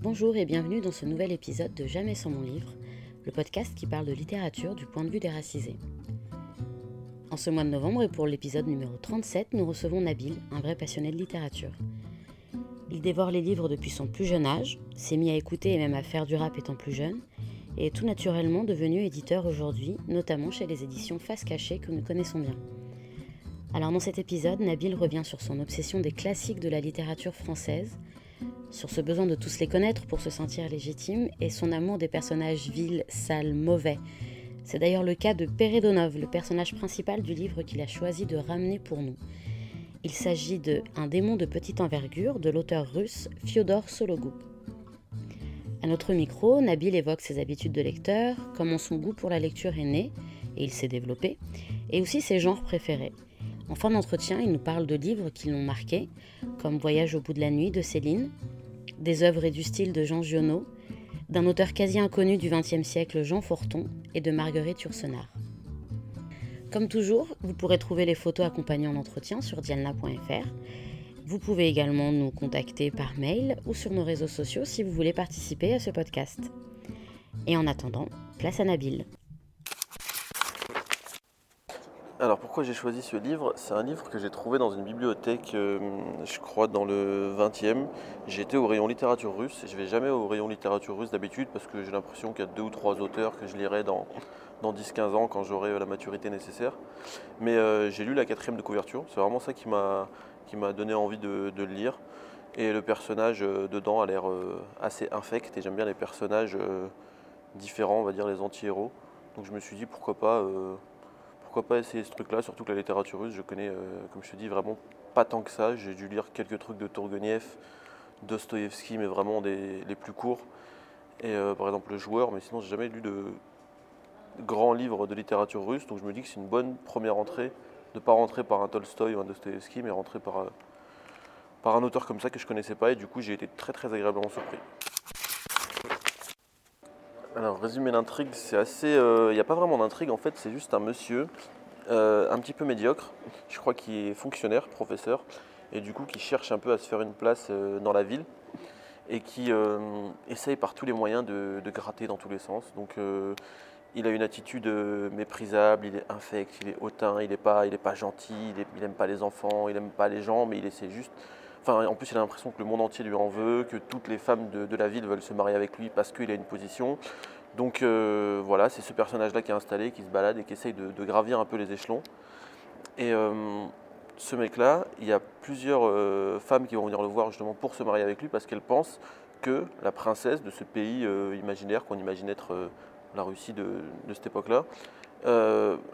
Bonjour et bienvenue dans ce nouvel épisode de Jamais sans mon livre, le podcast qui parle de littérature du point de vue des racisés. En ce mois de novembre et pour l'épisode numéro 37, nous recevons Nabil, un vrai passionné de littérature. Il dévore les livres depuis son plus jeune âge, s'est mis à écouter et même à faire du rap étant plus jeune, et est tout naturellement devenu éditeur aujourd'hui, notamment chez les éditions Face Cachée que nous connaissons bien. Alors dans cet épisode, Nabil revient sur son obsession des classiques de la littérature française, sur ce besoin de tous les connaître pour se sentir légitime et son amour des personnages vils, sales, mauvais. C'est d'ailleurs le cas de Peredonov, le personnage principal du livre qu'il a choisi de ramener pour nous. Il s'agit de Un démon de petite envergure de l'auteur russe Fyodor Sologub. À notre micro, Nabil évoque ses habitudes de lecteur, comment son goût pour la lecture est né, et il s'est développé, et aussi ses genres préférés. En fin d'entretien, il nous parle de livres qui l'ont marqué, comme Voyage au bout de la nuit de Céline, des œuvres et du style de Jean Giono, d'un auteur quasi inconnu du XXe siècle, Jean Forton, et de Marguerite Yourcenar. Comme toujours, vous pourrez trouver les photos accompagnant l'entretien sur diana.fr. Vous pouvez également nous contacter par mail ou sur nos réseaux sociaux si vous voulez participer à ce podcast. Et en attendant, place à Nabil. Alors pourquoi j'ai choisi ce livre? C'est un livre que j'ai trouvé dans une bibliothèque, euh, je crois dans le 20e. J'étais au rayon littérature russe. Je vais jamais au rayon littérature russe d'habitude parce que j'ai l'impression qu'il y a deux ou trois auteurs que je lirai dans, dans 10-15 ans quand j'aurai la maturité nécessaire. Mais euh, j'ai lu la quatrième de couverture. C'est vraiment ça qui m'a donné envie de, le lire. Et le personnage euh, dedans a l'air assez infect et j'aime bien les personnages différents, on va dire les anti-héros. Donc je me suis dit pourquoi pas pourquoi pas essayer ce truc-là, surtout que la littérature russe, je connais, euh, comme je te dis, vraiment pas tant que ça. J'ai dû lire quelques trucs de Tourgueniev, Dostoïevski, mais vraiment des, les plus courts. Et euh, par exemple Le Joueur, mais sinon j'ai jamais lu de grands livres de littérature russe, donc je me dis que c'est une bonne première entrée de ne pas rentrer par un Tolstoï ou un Dostoïevski, mais rentrer par, euh, par un auteur comme ça que je connaissais pas, et du coup j'ai été très très agréablement surpris. Alors, résumer l'intrigue, c'est assez. Il euh, n'y a pas vraiment d'intrigue en fait, c'est juste un monsieur euh, un petit peu médiocre, je crois qu'il est fonctionnaire, professeur, et du coup qui cherche un peu à se faire une place euh, dans la ville et qui essaye par tous les moyens de, gratter dans tous les sens. Donc, il a une attitude méprisable, il est infect, il est hautain, il n'est pas, il pas gentil, il n'aime pas les enfants, il n'aime pas les gens, mais il essaie juste En plus, il a l'impression que le monde entier lui en veut, que toutes les femmes de, la ville veulent se marier avec lui parce qu'il a une position. Donc euh, voilà, c'est ce personnage-là qui est installé, qui se balade et qui essaye de, gravir un peu les échelons. Et euh, ce mec-là, il y a plusieurs euh, femmes qui vont venir le voir justement pour se marier avec lui parce qu'elles pensent que la princesse de ce pays imaginaire qu'on imagine être la Russie de, de cette époque-là,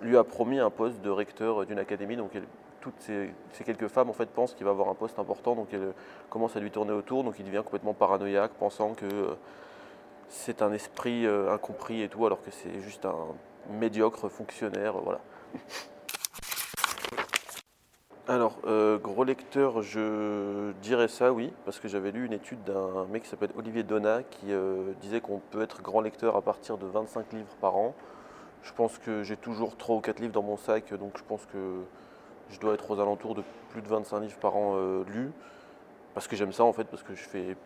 lui a promis un poste de recteur d'une académie. Donc elle, toutes ces, quelques femmes en fait pensent qu'il va avoir un poste important, donc elle commence à lui tourner autour, donc il devient complètement paranoïaque, pensant que euh, c'est un esprit euh, incompris et tout, alors que c'est juste un médiocre fonctionnaire, voilà. Alors, euh, gros lecteur, je dirais ça, oui, parce que j'avais lu une étude d'un mec qui s'appelle Olivier Donat qui disait qu'on peut être grand lecteur à partir de 25 livres par an. Je pense que j'ai toujours 3 ou 4 livres dans mon sac, donc je pense que je dois être aux alentours de plus de 25 livres par an euh, lus, parce que j'aime ça en fait, parce que je fais,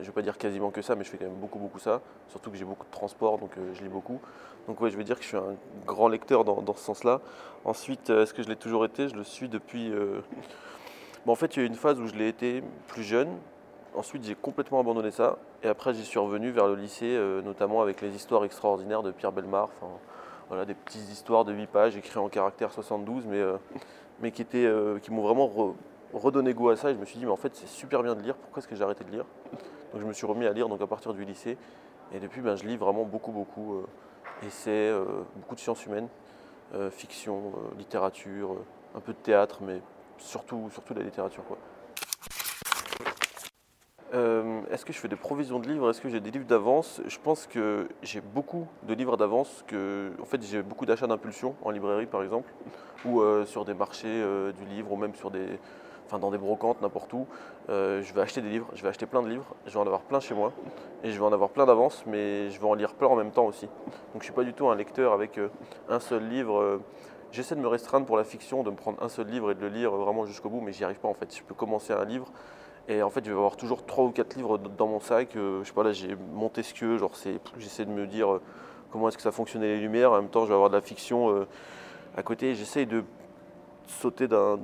je vais pas dire quasiment que ça, mais je fais quand même beaucoup beaucoup ça, surtout que j'ai beaucoup de transport, donc euh, je lis beaucoup. Donc ouais, je vais dire que je suis un grand lecteur dans, ce sens-là. Ensuite, euh, est-ce que je l'ai toujours été? Je le suis depuis... Bon, en fait, il y a eu une phase où je l'ai été plus jeune, Ensuite, j'ai complètement abandonné ça. Et après, j'y suis revenu vers le lycée, notamment avec les histoires extraordinaires de Pierre Belmar. Voilà, des petites histoires de 8 pages écrites en caractère 72, mais, euh, mais qui, euh, qui m'ont vraiment redonné goût à ça. Et je me suis dit, mais en fait, c'est super bien de lire, pourquoi est-ce que j'ai arrêté de lire? Donc je me suis remis à lire donc, à partir du lycée. Et depuis, ben, je lis vraiment beaucoup, beaucoup. Euh, essais, beaucoup de sciences humaines, fiction, littérature, un peu de théâtre, mais surtout, surtout de la littérature. Euh, est-ce que je fais des provisions de livres? Est-ce que j'ai des livres d'avance? Je pense que j'ai beaucoup de livres d'avance. en fait, j'ai beaucoup d'achats d'impulsion en librairie, par exemple, ou euh, sur des marchés euh, du livre, ou même sur des, enfin, dans des brocantes, n'importe où. je vais acheter des livres. Je vais acheter plein de livres. Je vais en avoir plein chez moi, et je vais en avoir plein d'avance, mais je vais en lire plein en même temps aussi. Donc, je suis pas du tout un lecteur avec un seul livre. J'essaie de me restreindre pour la fiction, de me prendre un seul livre et de le lire vraiment jusqu'au bout, mais j'y arrive pas en fait. Je peux commencer un livre Et en fait, je vais avoir toujours trois ou quatre livres dans mon sac. je sais pas, là, j'ai Montesquieu, genre, c'est, j'essaie de me dire comment est-ce que ça fonctionnait les lumières. En même temps, je vais avoir de la fiction à côté. J'essaie de sauter d'un,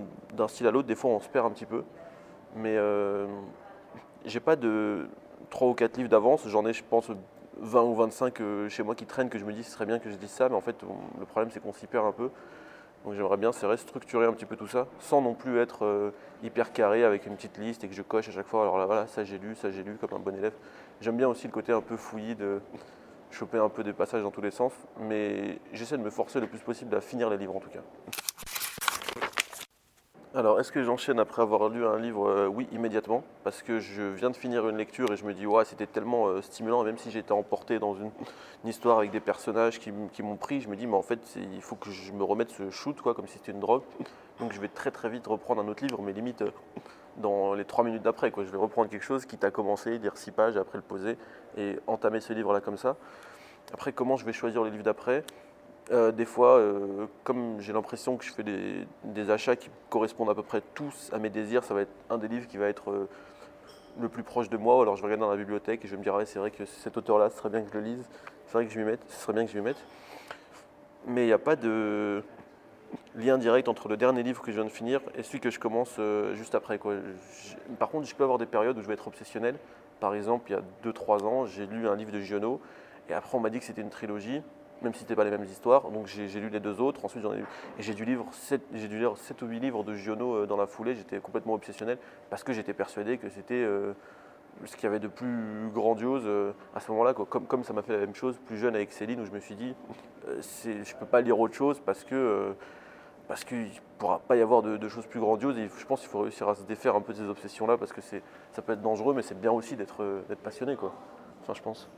style à l'autre. Des fois, on se perd un petit peu. Mais j'ai pas de trois ou quatre livres d'avance. J'en ai, je pense, 20 ou 25 euh, chez moi qui traînent que je me dis ce serait bien que je dise ça, mais en fait le problème c'est qu'on s'y perd un peu. Donc j'aimerais bien c'est restructurer un petit peu tout ça, sans non plus être euh, hyper carré avec une petite liste et que je coche à chaque fois. Alors là voilà, ça j'ai lu, ça j'ai lu comme un bon élève. J'aime bien aussi le côté un peu fouillis de choper un peu des passages dans tous les sens, mais j'essaie de me forcer le plus possible à finir les livres en tout cas. Alors, est-ce que j'enchaîne après avoir lu un livre euh, Oui, immédiatement, parce que je viens de finir une lecture et je me dis, ouais, c'était tellement euh, stimulant, même si j'étais emporté dans une, histoire avec des personnages qui, m'ont pris, je me dis, mais en fait, il faut que je me remette ce shoot, quoi, comme si c'était une drogue. Donc, je vais très très vite reprendre un autre livre, mais limite euh, dans les trois minutes d'après, quoi. Je vais reprendre quelque chose qui t'a commencé, lire six pages, après le poser et entamer ce livre-là comme ça. Après, comment je vais choisir les livres d'après? Euh, des fois, euh, comme j'ai l'impression que je fais des, achats qui correspondent à peu près tous à mes désirs, ça va être un des livres qui va être euh, le plus proche de moi. Alors je vais regarder dans la bibliothèque et je me dire, c'est vrai que cet auteur-là, ce serait bien que je le lise, c'est vrai que je ce serait bien que je m'y mette. Mais il n'y a pas de lien direct entre le dernier livre que je viens de finir et celui que je commence juste après. par contre, je peux avoir des périodes où je vais être obsessionnel. Par exemple, il y a 2-3 ans, j'ai lu un livre de Giono et après on m'a dit que c'était une trilogie même si ce n'était pas les mêmes histoires. Donc j'ai lu les deux autres. Ensuite, ai Et j'ai dû, lire 7, dû lire 7 ou 8 livres de Giono euh, dans la foulée. J'étais complètement obsessionnel parce que j'étais persuadé que c'était euh, ce qu'il y avait de plus grandiose euh, à ce moment-là. Comme, comme ça m'a fait la même chose plus jeune avec Céline, où je me suis dit, je ne peux pas lire autre chose parce que. parce qu'il ne pourra pas y avoir de, choses plus grandioses. Et je pense qu'il faut réussir à se défaire un peu de ces obsessions-là parce que ça peut être dangereux, mais c'est bien aussi d'être passionné. Quoi. Enfin, je pense.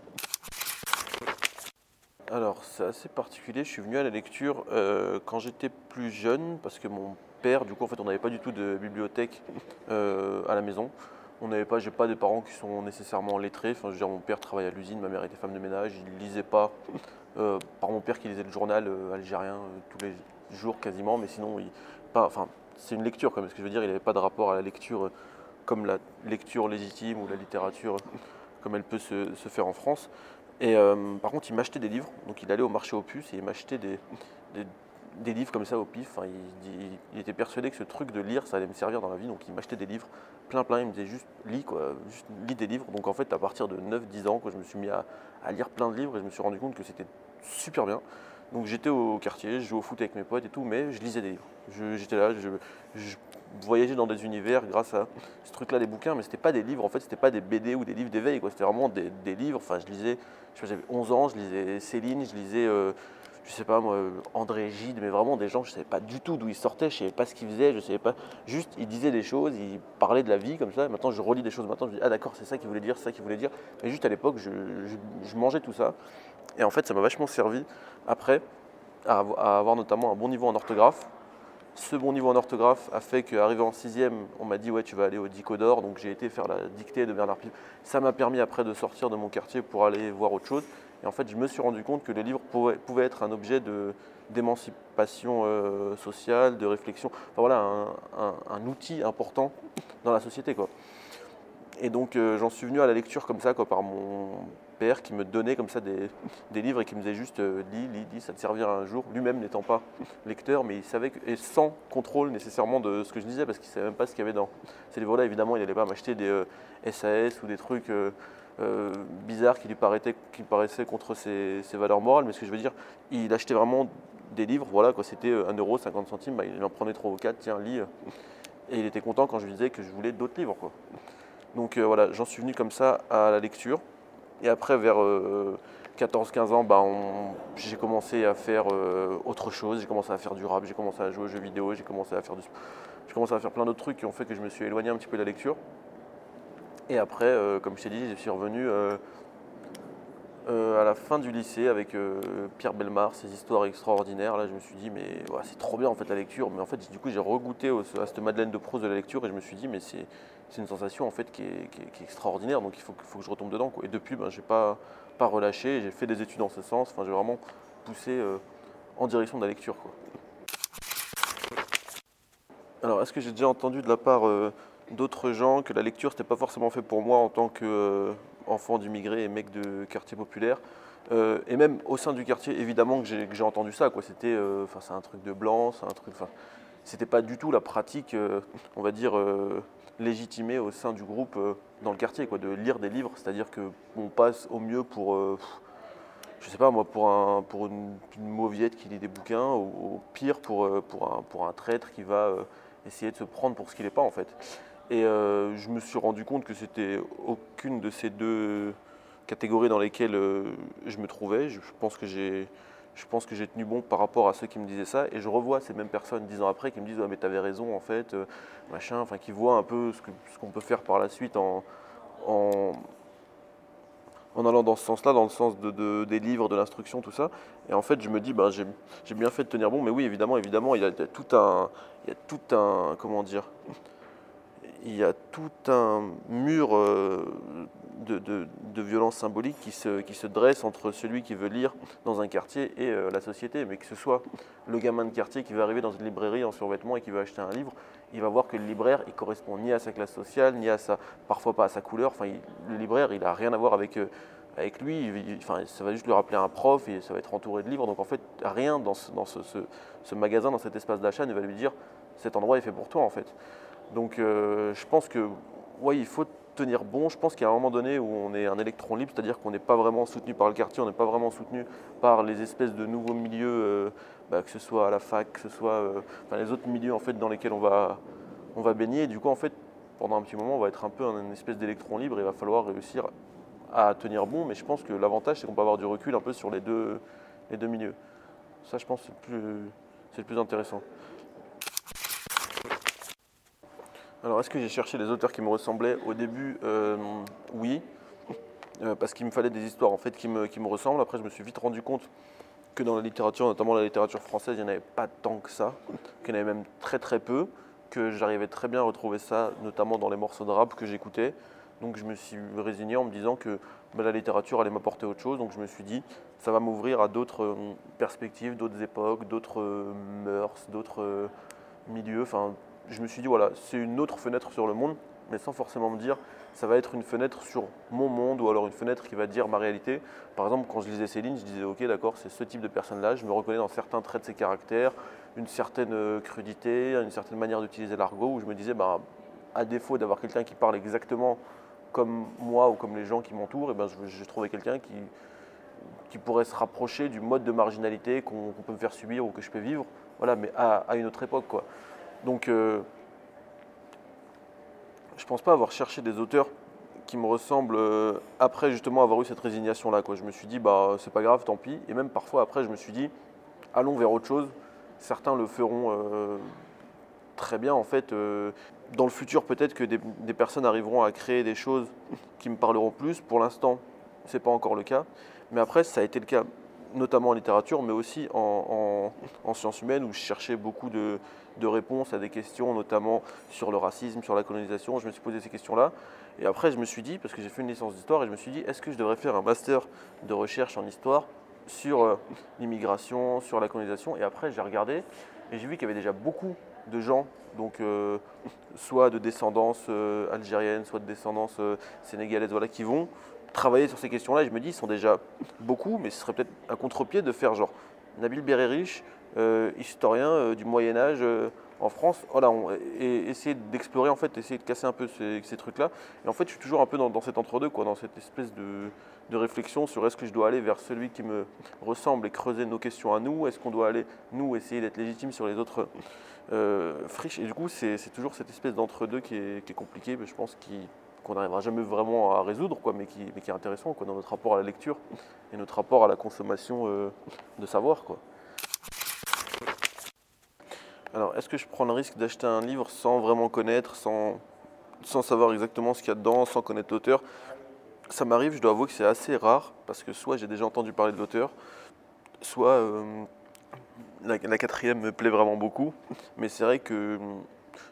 Alors, c'est assez particulier. Je suis venu à la lecture euh, quand j'étais plus jeune, parce que mon père, du coup, en fait, on n'avait pas du tout de bibliothèque euh, à la maison. On n'avait pas, j'ai pas des parents qui sont nécessairement lettrés. Enfin, je mon père travaillait à l'usine, ma mère était femme de ménage. Il lisait pas. Euh, par mon père qui lisait le journal algérien tous les jours quasiment, mais sinon, c'est une lecture quand même. Ce que je veux dire, il n'avait pas de rapport à la lecture comme la lecture légitime ou la littérature comme elle peut se faire en France. Et euh, par contre, il m'achetait des livres. Donc, il allait au marché aux puces et il m'achetait des, des, livres comme ça au pif. il, était persuadé que ce truc de lire, ça allait me servir dans la vie. Donc, il m'achetait des livres plein, plein. Il me disait juste lis, quoi. Juste lis des livres. Donc, en fait, à partir de 9-10 ans, je me suis mis à, lire plein de livres et je me suis rendu compte que c'était super bien. Donc, j'étais au quartier, je jouais au foot avec mes potes et tout, mais je lisais des livres. J'étais là, je, voyager dans des univers grâce à ce truc-là, des bouquins, mais c'était pas des livres, en fait, c'était pas des BD ou des livres d'éveil, quoi. C'était vraiment des, livres. Enfin, je lisais, je j'avais 11 ans, je lisais Céline, je lisais, euh, je sais pas moi, André Gide, mais vraiment des gens, je savais pas du tout d'où ils sortaient, je savais pas ce qu'ils faisaient, je savais pas. Juste, ils disaient des choses, ils parlaient de la vie comme ça. Maintenant, je relis des choses maintenant, je dis, ah d'accord, c'est ça qu'il voulait dire, c'est ça qu'il voulait dire. Mais juste à l'époque, je, mangeais tout ça. Et en fait, ça m'a vachement servi après à avoir notamment un bon niveau en orthographe ce bon niveau en orthographe a fait qu'arrivé en sixième, on m'a dit ouais tu vas aller au Dicodor, donc j'ai été faire la dictée de Bernard Pivot. Ça m'a permis après de sortir de mon quartier pour aller voir autre chose. Et en fait, je me suis rendu compte que les livres pouvaient, être un objet d'émancipation euh, sociale, de réflexion. Enfin voilà, un, outil important dans la société quoi. Et donc euh, j'en suis venu à la lecture comme ça quoi, par mon père qui me donnait comme ça des, livres et qui me disait juste euh, lis, lis, lis, ça te servira un jour. Lui-même n'étant pas lecteur, mais il savait, que, et sans contrôle nécessairement de ce que je disais, parce qu'il ne savait même pas ce qu'il y avait dans ces livres-là. Évidemment, il n'allait pas m'acheter des SAS euh, ou des trucs euh, bizarres qui lui, paraissaient contre ses, valeurs morales, mais ce que je veux dire, il achetait vraiment des livres, voilà, quoi, c'était 1€, 50 centimes, bah, il en prenait 3 ou 4, tiens, lis. Et il était content quand je lui disais que je voulais d'autres livres. Quoi. Donc voilà, j'en suis venu comme ça à la lecture. Et après, vers 14-15 euh, ans, bah, j'ai commencé à faire euh, autre chose. J'ai commencé à faire du rap, j'ai commencé à jouer aux jeux vidéo, j'ai commencé à faire j'ai à faire plein d'autres trucs qui ont fait que je me suis éloigné un petit peu de la lecture. Et après, euh, comme je t'ai dit, je suis revenu à la fin du lycée avec Pierre Belmar, ses histoires extraordinaires. Là, je me suis dit, mais c'est trop bien en fait la lecture. Mais en fait, du coup, j'ai regoûté à cette Madeleine de Proust de la lecture et je me suis dit, mais c'est une sensation en fait qui est, extraordinaire, donc il faut, que je retombe dedans. Et depuis, ben, je n'ai pas, relâché, j'ai fait des études en ce sens, enfin, j'ai vraiment poussé euh, en direction de la lecture. Alors, est-ce que j'ai déjà entendu de la part euh, d'autres gens, que la lecture c'était pas forcément fait pour moi en tant qu'enfant d'immigré et mec de quartier populaire. et même au sein du quartier, évidemment que j'ai entendu ça. Quoi. C'était, enfin, c'est un truc de blanc, c'est un truc. C'était pas du tout la pratique, on va dire, légitimée au sein du groupe dans le quartier, quoi, de lire des livres. C'est-à-dire qu'on passe au mieux pour je sais pas moi, pour, un, pour une, mauviette qui lit des bouquins, ou au pire pour, euh, pour, un, pour un traître qui va euh, essayer de se prendre pour ce qu'il n'est pas en fait. Et euh, je me suis rendu compte que c'était aucune de ces deux catégories dans lesquelles je me trouvais. Je, pense que j'ai tenu bon par rapport à ceux qui me disaient ça et je revois ces mêmes personnes dix ans après qui me disent ouais, mais t'avais raison en fait machin enfin qui voient un peu ce qu'on peut faire par la suite en, allant dans ce sens-là, dans le sens de, des livres, de l'instruction, tout ça. Et en fait, je me dis, ben, j'ai bien fait de tenir bon, mais oui, évidemment, évidemment, il y a, tout un, il y a tout un, comment dire, il y a tout un mur euh, de, violence symbolique qui se, dresse entre celui qui veut lire dans un quartier et euh, la société. Mais que ce soit le gamin de quartier qui va arriver dans une librairie en survêtement et qui veut acheter un livre, il va voir que le libraire, il correspond ni à sa classe sociale, ni à sa, parfois pas à sa couleur. Enfin, le libraire, il n'a rien à voir avec, euh, lui. enfin, ça va juste lui rappeler un prof et ça va être entouré de livres. Donc en fait, rien dans ce, dans ce, magasin, dans cet espace d'achat ne va lui dire cet endroit est fait pour toi en fait. Donc euh, je pense que, oui, il faut tenir bon. Je pense qu'il y a un moment donné où on est un électron libre, c'est-à-dire qu'on n'est pas vraiment soutenu par le quartier, on n'est pas vraiment soutenu par les espèces de nouveaux milieux, euh, bah, que ce soit à la fac, que ce soit euh, les autres milieux en fait, dans lesquels on va, baigner. Du coup, en fait, pendant un petit moment, on va être un peu une espèce d'électron libre il va falloir réussir à tenir bon. Mais je pense que l'avantage, c'est qu'on peut avoir du recul un peu sur les deux, milieux. Ça, je pense, c'est le plus intéressant. Alors, est-ce que j'ai cherché les auteurs qui me ressemblaient Au début, euh, oui, euh, parce qu'il me fallait des histoires en fait qui me, qui ressemblent. Après, je me suis vite rendu compte que dans la littérature, notamment la littérature française, il n'y en avait pas tant que ça, qu'il y en avait même très très peu, que j'arrivais très bien à retrouver ça, notamment dans les morceaux de rap que j'écoutais. Donc je me suis résigné en me disant que bah, la littérature allait m'apporter autre chose. Donc je me suis dit, ça va m'ouvrir à d'autres euh, perspectives, d'autres époques, d'autres mœurs, d'autres milieux. Je me suis dit, voilà, c'est une autre fenêtre sur le monde, mais sans forcément me dire, ça va être une fenêtre sur mon monde ou alors une fenêtre qui va dire ma réalité. Par exemple, quand je lisais Céline, je disais, ok, d'accord, c'est ce type de personne-là, je me reconnais dans certains traits de ses caractères, une certaine euh, crudité, une certaine manière d'utiliser l'argot, où je me disais, bah, à défaut d'avoir quelqu'un qui parle exactement comme moi ou comme les gens qui m'entourent, et ben, j'ai trouvé quelqu'un qui, qui pourrait se rapprocher du mode de marginalité qu'on peut me faire subir ou que je peux vivre, voilà, mais à, à une autre époque. Quoi. Donc, euh, je pense pas avoir cherché des auteurs qui me ressemblent euh, après justement avoir eu cette résignation-là. Je me suis dit, bah, c'est pas grave, tant pis. Et même parfois après, je me suis dit, allons vers autre chose. Certains le feront euh, très bien en fait. dans le futur, peut-être que des, personnes arriveront à créer des choses qui me parleront plus. Pour l'instant, ce n'est pas encore le cas. Mais après, ça a été le cas notamment en littérature, mais aussi en, sciences humaines, où je cherchais beaucoup de, réponses à des questions, notamment sur le racisme, sur la colonisation. Je me suis posé ces questions-là. Et après, je me suis dit, parce que j'ai fait une licence d'histoire, je me suis dit, est-ce que je devrais faire un master de recherche en histoire sur euh, l'immigration, sur la colonisation? Et après, j'ai regardé, et j'ai vu qu'il y avait déjà beaucoup de gens, donc euh, soit de descendance euh, algérienne, soit de descendance sénégalaise, voilà, qui vont travailler sur ces questions-là. Je me dis, ils sont déjà beaucoup, mais ce serait peut-être un contre-pied de faire genre Nabil Bererich, euh, historien euh, du Moyen Âge euh, en France, voilà, et essayer d'explorer en fait, essayer de casser un peu ces, trucs-là. Et en fait, je suis toujours un peu dans, cet entre-deux, quoi, dans cette espèce de, réflexion sur est-ce que je dois aller vers celui qui me ressemble et creuser nos questions à nous, est-ce qu'on doit aller nous essayer d'être légitime sur les autres friches. Et du coup, c'est toujours cette espèce d'entre-deux qui est, qui est compliqué, mais je pense qui qu'on n'arrivera jamais vraiment à résoudre, quoi, mais, qui, est intéressant quoi, dans notre rapport à la lecture et notre rapport à la consommation euh, de savoir. Quoi. Alors, est-ce que je prends le risque d'acheter un livre sans vraiment connaître, sans, savoir exactement ce qu'il y a dedans, sans connaître l'auteur? Ça m'arrive, je dois avouer que c'est assez rare, parce que soit j'ai déjà entendu parler de l'auteur, soit euh, la, quatrième me plaît vraiment beaucoup, mais c'est vrai que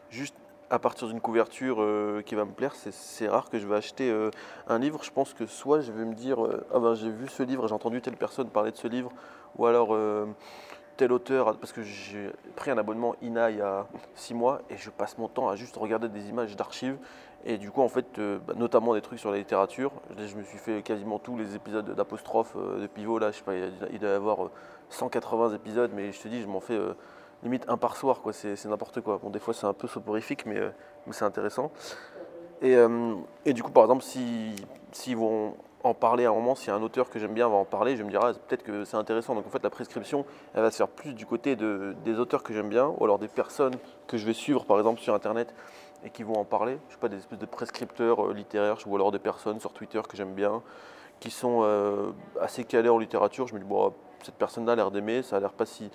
juste à partir d'une couverture euh, qui va me plaire, c'est rare que je vais acheter euh, un livre. Je pense que soit je vais me dire euh, ah ben j'ai vu ce livre, j'ai entendu telle personne parler de ce livre, ou alors tel auteur, parce que j'ai pris un abonnement INA il y a six mois et je passe mon temps à juste regarder des images d'archives et du coup, en fait, bah, notamment des trucs sur la littérature. Je me suis fait quasiment tous les épisodes d'apostrophe de pivot. Là, je sais pas, il doit y avoir 180 épisodes, mais je te dis, je m'en fais limite un par soir. quoi. C'est n'importe quoi. Bon, des fois, c'est un peu soporifique, mais, mais c'est intéressant. Et, et, du coup, par exemple, s'ils si, vont en parler à un moment, si un auteur que j'aime bien va en parler, je me dirai ah, peut-être que c'est intéressant. Donc en fait la prescription, elle va se faire plus du côté de, des auteurs que j'aime bien, ou alors des personnes que je vais suivre par exemple sur internet et qui vont en parler. Je sais pas, des espèces de prescripteurs euh, littéraires, ou alors des personnes sur Twitter que j'aime bien, qui sont euh, assez calés en littérature. Je me dis bon cette personne-là a l'air d'aimer, ça a l'air pas si,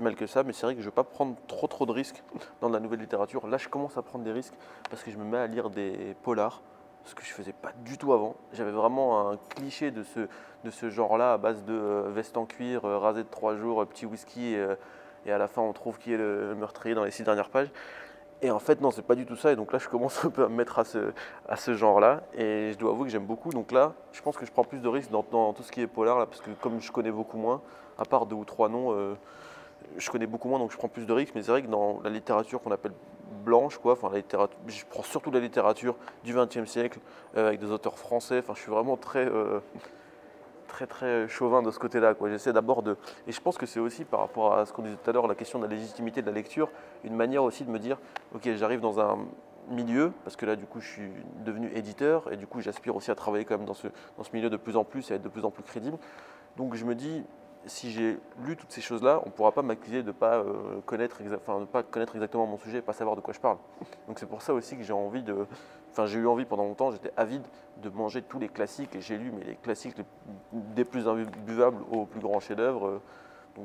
mal que ça, mais c'est vrai que je ne vais pas prendre trop trop de risques dans la nouvelle littérature. Là je commence à prendre des risques parce que je me mets à lire des polars ce que je faisais pas du tout avant. J'avais vraiment un cliché de ce, de ce genre-là à base de euh, veste en cuir, euh, rasé de trois jours, euh, petit whisky, et à la fin on trouve qui est le meurtrier dans les six dernières pages. Et en fait, non, c'est pas du tout ça. Et donc là, je commence un peu à me mettre à ce, genre-là. Et je dois avouer que j'aime beaucoup. Donc là, je pense que je prends plus de risques dans, tout ce qui est polar, là, parce que comme je connais beaucoup moins, à part deux ou trois noms, je connais beaucoup moins, donc je prends plus de risques. Mais c'est vrai que dans la littérature qu'on appelle blanche, quoi. Enfin, la littérature, je prends surtout la littérature du XXe siècle euh, avec des auteurs français. Enfin, je suis vraiment très, euh, très, très chauvin de ce côté-là. J'essaie d'abord de, et je pense que c'est aussi par rapport à ce qu'on disait tout à l'heure, la question de la légitimité de la lecture, une manière aussi de me dire, ok, j'arrive dans un milieu, parce que là du coup je suis devenu éditeur et du coup j'aspire aussi à travailler quand même dans ce, dans ce milieu de plus en plus et à être de plus en plus crédible. Donc je me dis, si j'ai lu toutes ces choses-là, on ne pourra pas m'accuser de ne pas, euh, connaître pas connaître exactement mon sujet et pas savoir de quoi je parle. Donc c'est pour ça aussi que j'ai. Enfin, j'ai eu envie pendant longtemps, j'étais avide de manger tous les classiques et j'ai lu les classiques des plus imbuvables aux plus grands chefs-d'œuvre. Euh,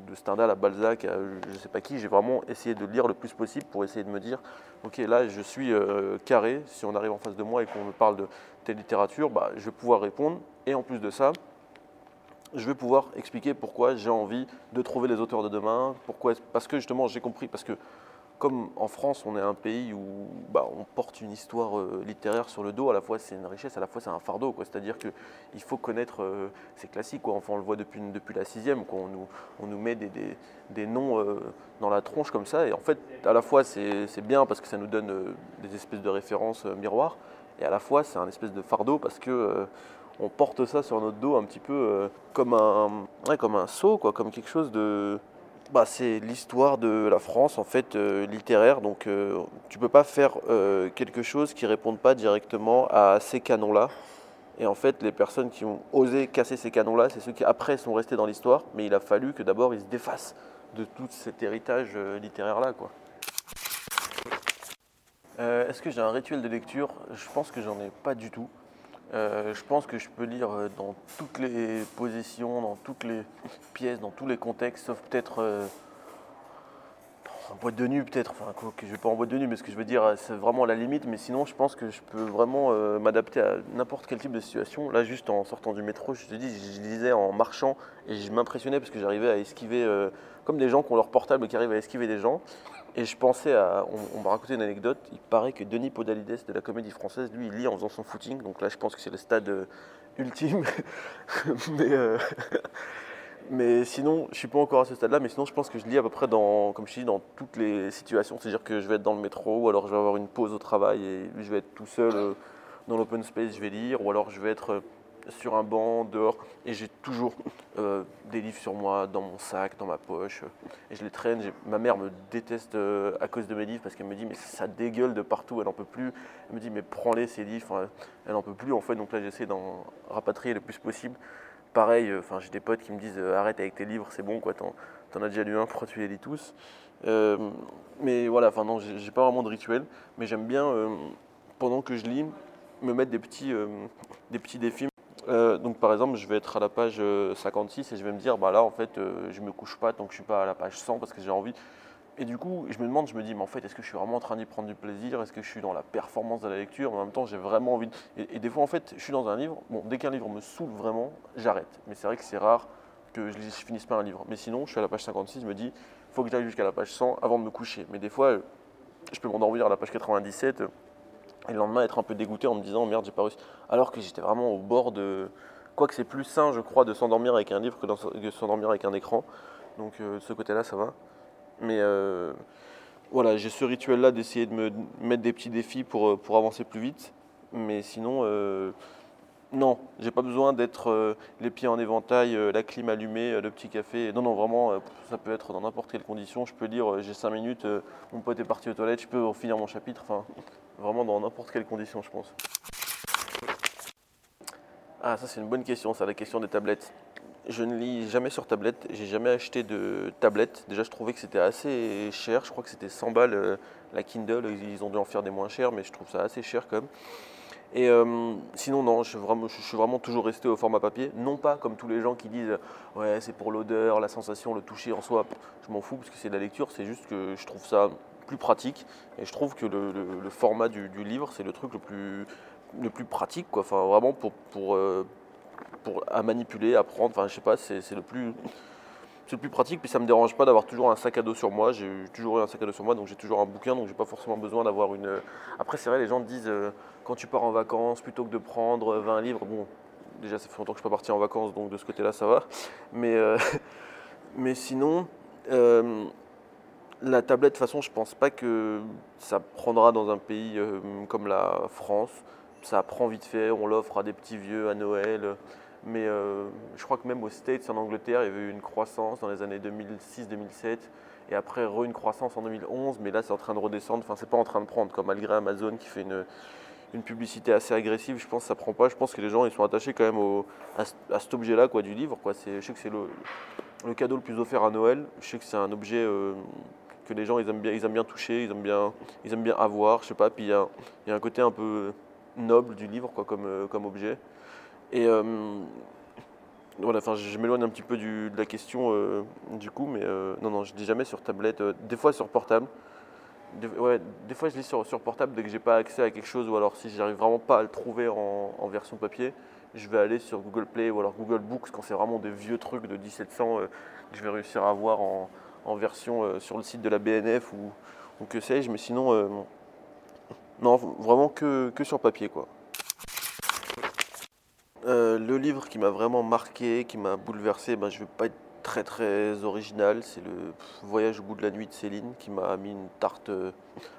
de Stendhal à Balzac à je ne sais pas qui, j'ai vraiment essayé de lire le plus possible pour essayer de me dire ok là je suis euh, carré, si on arrive en face de moi et qu'on me parle de telle littérature, bah, je vais pouvoir répondre et en plus de ça, je vais pouvoir expliquer pourquoi j'ai envie de trouver les auteurs de demain, pourquoi, parce que justement j'ai compris, parce que comme en France on est un pays où bah, on porte une histoire euh, littéraire sur le dos, à la fois c'est une richesse, à la fois c'est un fardeau, c'est-à-dire qu'il faut connaître euh, ces classiques, quoi. Enfin, on le voit depuis, la sixième. On, nous, met des, noms euh, dans la tronche comme ça, et en fait à la fois c'est bien parce que ça nous donne des espèces de références miroirs, et à la fois c'est un espèce de fardeau parce que on porte ça sur notre dos un petit peu euh, comme un, comme un seau, quoi, comme quelque chose de. Bah, c'est l'histoire de la France en fait euh, littéraire, donc tu euh, tu peux pas faire quelque chose qui réponde pas directement à ces canons-là. Et en fait, les personnes qui ont osé casser ces canons-là, c'est ceux qui après sont restés dans l'histoire, mais il a fallu que d'abord ils se défassent de tout cet héritage littéraire-là, quoi. Est-ce que j'ai un rituel de lecture? Je pense que j'en ai pas du tout. Euh, je pense que je peux lire euh, dans toutes les positions, dans toutes les pièces, dans tous les contextes, sauf peut-être euh, en boîte de nuit, peut-être. Enfin, quoi, que je vais pas en boîte de nuit, mais ce que je veux dire, c'est vraiment la limite. Mais sinon, je pense que je peux vraiment m'adapter à n'importe quel type de situation. Là, juste en sortant du métro, je te dis, je lisais en marchant et je m'impressionnais parce que j'arrivais à esquiver, comme des gens qui ont leur portable qui arrivent à esquiver des gens. Et je pensais à. On, m'a raconté une anecdote. Il paraît que Denis Podalides de la comédie française, lui, il lit en faisant son footing. Donc là, je pense que c'est le stade euh, ultime. mais, euh, mais sinon, je suis pas encore à ce stade-là. Mais sinon, je pense que je lis à peu près dans, comme je dis, dans toutes les situations. C'est-à-dire que je vais être dans le métro, ou alors je vais avoir une pause au travail et je vais être tout seul euh, dans l'open space, je vais lire, ou alors je vais être sur un banc, dehors, et j'ai toujours euh, des livres sur moi, dans mon sac, dans ma poche, et je les traîne. Ma mère me déteste euh, à cause de mes livres parce qu'elle me dit mais ça dégueule de partout, elle n'en peut plus. Elle me dit mais prends-les ces livres, elle n'en peut plus en fait, donc là j'essaie d'en rapatrier le plus possible. Pareil, euh, j'ai des potes qui me disent arrête avec tes livres, c'est bon quoi, t'en, as déjà lu un, pourquoi tu les lis tous? Mais voilà, enfin non, j'ai, pas vraiment de rituel, mais j'aime bien pendant que je lis me mettre des petits, des petits défis euh, donc par exemple, je vais être à la page 56 euh, et je vais me dire, bah là en fait, euh, je me couche pas tant que je suis pas à la page 100 parce que j'ai envie. Et du coup, je me demande, je me dis, mais en fait, est-ce que je suis vraiment en train d'y prendre du plaisir? Est-ce que je suis dans la performance de la lecture? En même temps, j'ai vraiment envie. Et, des fois, en fait, je suis dans un livre. Bon, dès qu'un livre me saoule vraiment, j'arrête. Mais c'est vrai que c'est rare que je, finisse pas un livre. Mais sinon, je suis à la page 56, je me dis, faut que j'aille jusqu'à la page 100 avant de me coucher. Mais des fois, je peux m'endormir à la page 97 et le lendemain être un peu dégoûté en me disant merde j'ai pas réussi. Alors que j'étais vraiment au bord de. Quoique c'est plus sain je crois de s'endormir avec un livre que de s'endormir avec un écran. Donc de ce côté-là, ça va. Mais voilà, j'ai ce rituel-là d'essayer de me mettre des petits défis pour, pour avancer plus vite. Mais sinon, non, j'ai pas besoin d'être euh, les pieds en éventail, euh, la clim allumée, euh, le petit café. Non, non, vraiment, ça peut être dans n'importe quelle condition. Je peux dire, j'ai 5 minutes, mon pote est parti aux toilettes, je peux finir mon chapitre. Enfin, vraiment dans n'importe quelle condition, je pense. Ah, ça, c'est une bonne question, ça, la question des tablettes. Je ne lis jamais sur tablette, j'ai jamais acheté de tablette. Déjà, je trouvais que c'était assez cher. Je crois que c'était 100 balles la Kindle. Ils ont dû en faire des moins chers, mais je trouve ça assez cher quand même. Et euh, sinon, non, je suis, vraiment, toujours resté au format papier. Non pas comme tous les gens qui disent ouais, c'est pour l'odeur, la sensation, le toucher en soi. Je m'en fous parce que c'est de la lecture, c'est juste que je trouve ça plus pratique. Et je trouve que le, format du, livre, c'est le truc le plus, le plus pratique. Quoi. Enfin, vraiment pour, pour, euh, pour à manipuler, à prendre. Enfin, je sais pas, c'est le plus c'est le plus pratique, puis ça me dérange pas d'avoir toujours un sac à dos sur moi. J'ai toujours eu un sac à dos sur moi, donc j'ai toujours un bouquin, donc j'ai pas forcément besoin d'avoir une. Après, c'est vrai, les gens disent euh, quand tu pars en vacances, plutôt que de prendre 20 livres, bon, déjà ça fait longtemps que je suis pas parti en vacances, donc de ce côté-là ça va. Mais, euh, mais sinon, euh, la tablette, de toute façon, je pense pas que ça prendra dans un pays comme la France. Ça prend vite fait, on l'offre à des petits vieux à Noël. Mais euh, je crois que même aux States, en Angleterre, il y avait eu une croissance dans les années 2006-2007. Et après, re une croissance en 2011. Mais là, c'est en train de redescendre. Enfin, c'est pas en train de prendre, comme malgré Amazon qui fait une, une publicité assez agressive. Je pense que ça prend pas. Je pense que les gens, ils sont attachés quand même au, à, cet objet-là, quoi, du livre. Quoi. Je sais que c'est le, le, cadeau le plus offert à Noël. Je sais que c'est un objet euh, que les gens, ils aiment bien, ils aiment bien toucher, ils aiment bien, ils aiment bien avoir. Je sais pas. Puis il y a, y a, un côté un peu noble du livre, quoi, comme, euh, comme objet. Et euh, voilà, enfin, je m'éloigne un petit peu de la question euh, du coup, mais euh, non, non, je lis jamais sur tablette, des fois sur portable. Des, ouais, des fois je lis sur, sur portable dès que j'ai pas accès à quelque chose ou alors si j'arrive vraiment pas à le trouver en, version papier, je vais aller sur Google Play ou alors Google Books quand c'est vraiment des vieux trucs de 1700 que je vais réussir à avoir en, version sur le site de la BNF ou, ou que sais-je, mais sinon, non, vraiment que, que sur papier quoi. Euh, le livre qui m'a vraiment marqué, qui m'a bouleversé, ben, je ne vais pas être très très original, c'est le Voyage au bout de la nuit de Céline qui m'a mis une tarte euh,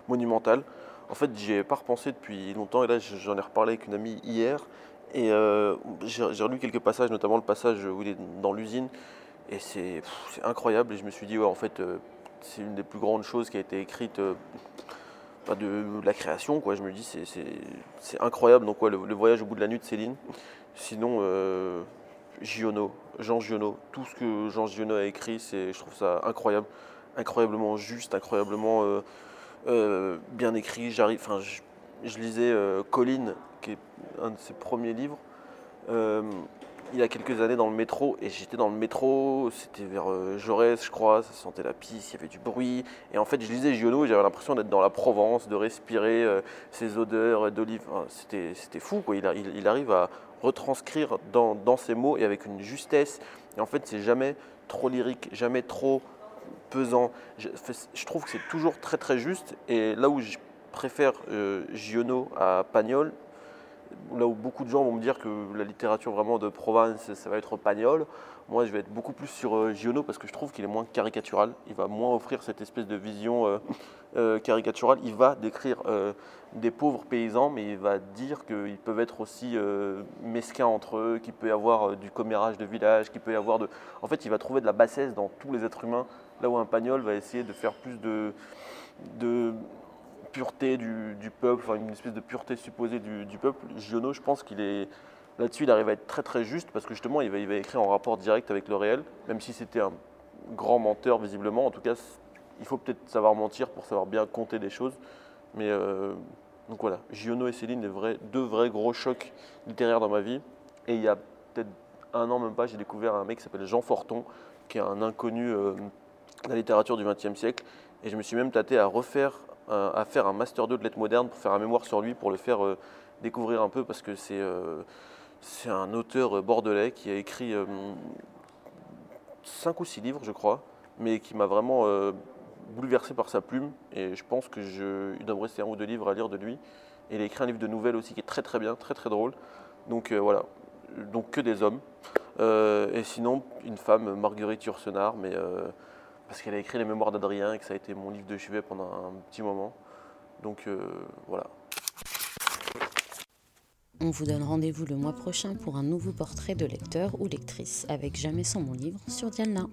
monumentale. En fait, j'y ai pas repensé depuis longtemps et là j'en ai reparlé avec une amie hier et euh, j'ai relu quelques passages, notamment le passage où il est dans l'usine et c'est incroyable et je me suis dit ouais en fait c'est une des plus grandes choses qui a été écrite de la création quoi. Je me dis c'est incroyable donc le, le, voyage au bout de la nuit de Céline Sinon, euh, Giono, Jean Giono, tout ce que Jean Giono a écrit, c'est, je trouve ça incroyable, incroyablement juste, incroyablement euh, euh, bien écrit. J'arrive, enfin, je, lisais Colline, qui est un de ses premiers livres il y a quelques années dans le métro et j'étais dans le métro, c'était vers Jaurès je crois, ça sentait la pisse, il y avait du bruit et en fait je lisais Giono et j'avais l'impression d'être dans la Provence, de respirer ces odeurs d'olive, c'était, fou quoi, il, arrive à retranscrire dans, ces mots et avec une justesse. Et en fait, c'est jamais trop lyrique, jamais trop pesant. Je, je trouve que c'est toujours très très juste. Et là où je préfère euh, Giono à Pagnol, là où beaucoup de gens vont me dire que la littérature vraiment de Provence, ça va être Pagnol, moi je vais être beaucoup plus sur euh, Giono parce que je trouve qu'il est moins caricatural. Il va moins offrir cette espèce de vision euh, euh, caricaturale. Il va décrire des pauvres paysans, mais il va dire qu'ils peuvent être aussi mesquins entre eux, qu'il peut y avoir du commérage de village, qu'il peut y avoir de... En fait, il va trouver de la bassesse dans tous les êtres humains, là où un pagnol va essayer de faire plus de pureté du, peuple, une espèce de pureté supposée du, peuple. Giono, je pense qu'il est... Là-dessus, il arrive à être très très juste, parce que justement, il va, écrire en rapport direct avec le réel, même si c'était un grand menteur visiblement. En tout cas, il faut peut-être savoir mentir pour savoir bien compter des choses. Mais euh, donc voilà, Giono et Céline, deux vrais gros chocs littéraires dans ma vie. Et il y a peut-être un an, même pas, j'ai découvert un mec qui s'appelle Jean Forton, qui est un inconnu euh, de la littérature du XXe siècle. Et je me suis même tâté à refaire, à faire un master 2 de lettres modernes pour faire un mémoire sur lui, pour le faire euh, découvrir un peu, parce que c'est c'est un auteur bordelais qui a écrit cinq ou six livres, je crois, mais qui m'a vraiment bouleversé par sa plume et je pense que je, il me rester un ou deux livres à lire de lui. Et il a écrit un livre de nouvelles aussi qui est très très bien, très très drôle. Donc euh, voilà, donc que des hommes. et sinon, une femme, Marguerite Yourcenar, mais parce qu'elle a écrit les mémoires d'Adrien et que ça a été mon livre de chevet pendant un petit moment. Donc voilà. On vous donne rendez-vous le mois prochain pour un nouveau portrait de lecteur ou lectrice avec Jamais sans mon livre sur Diana.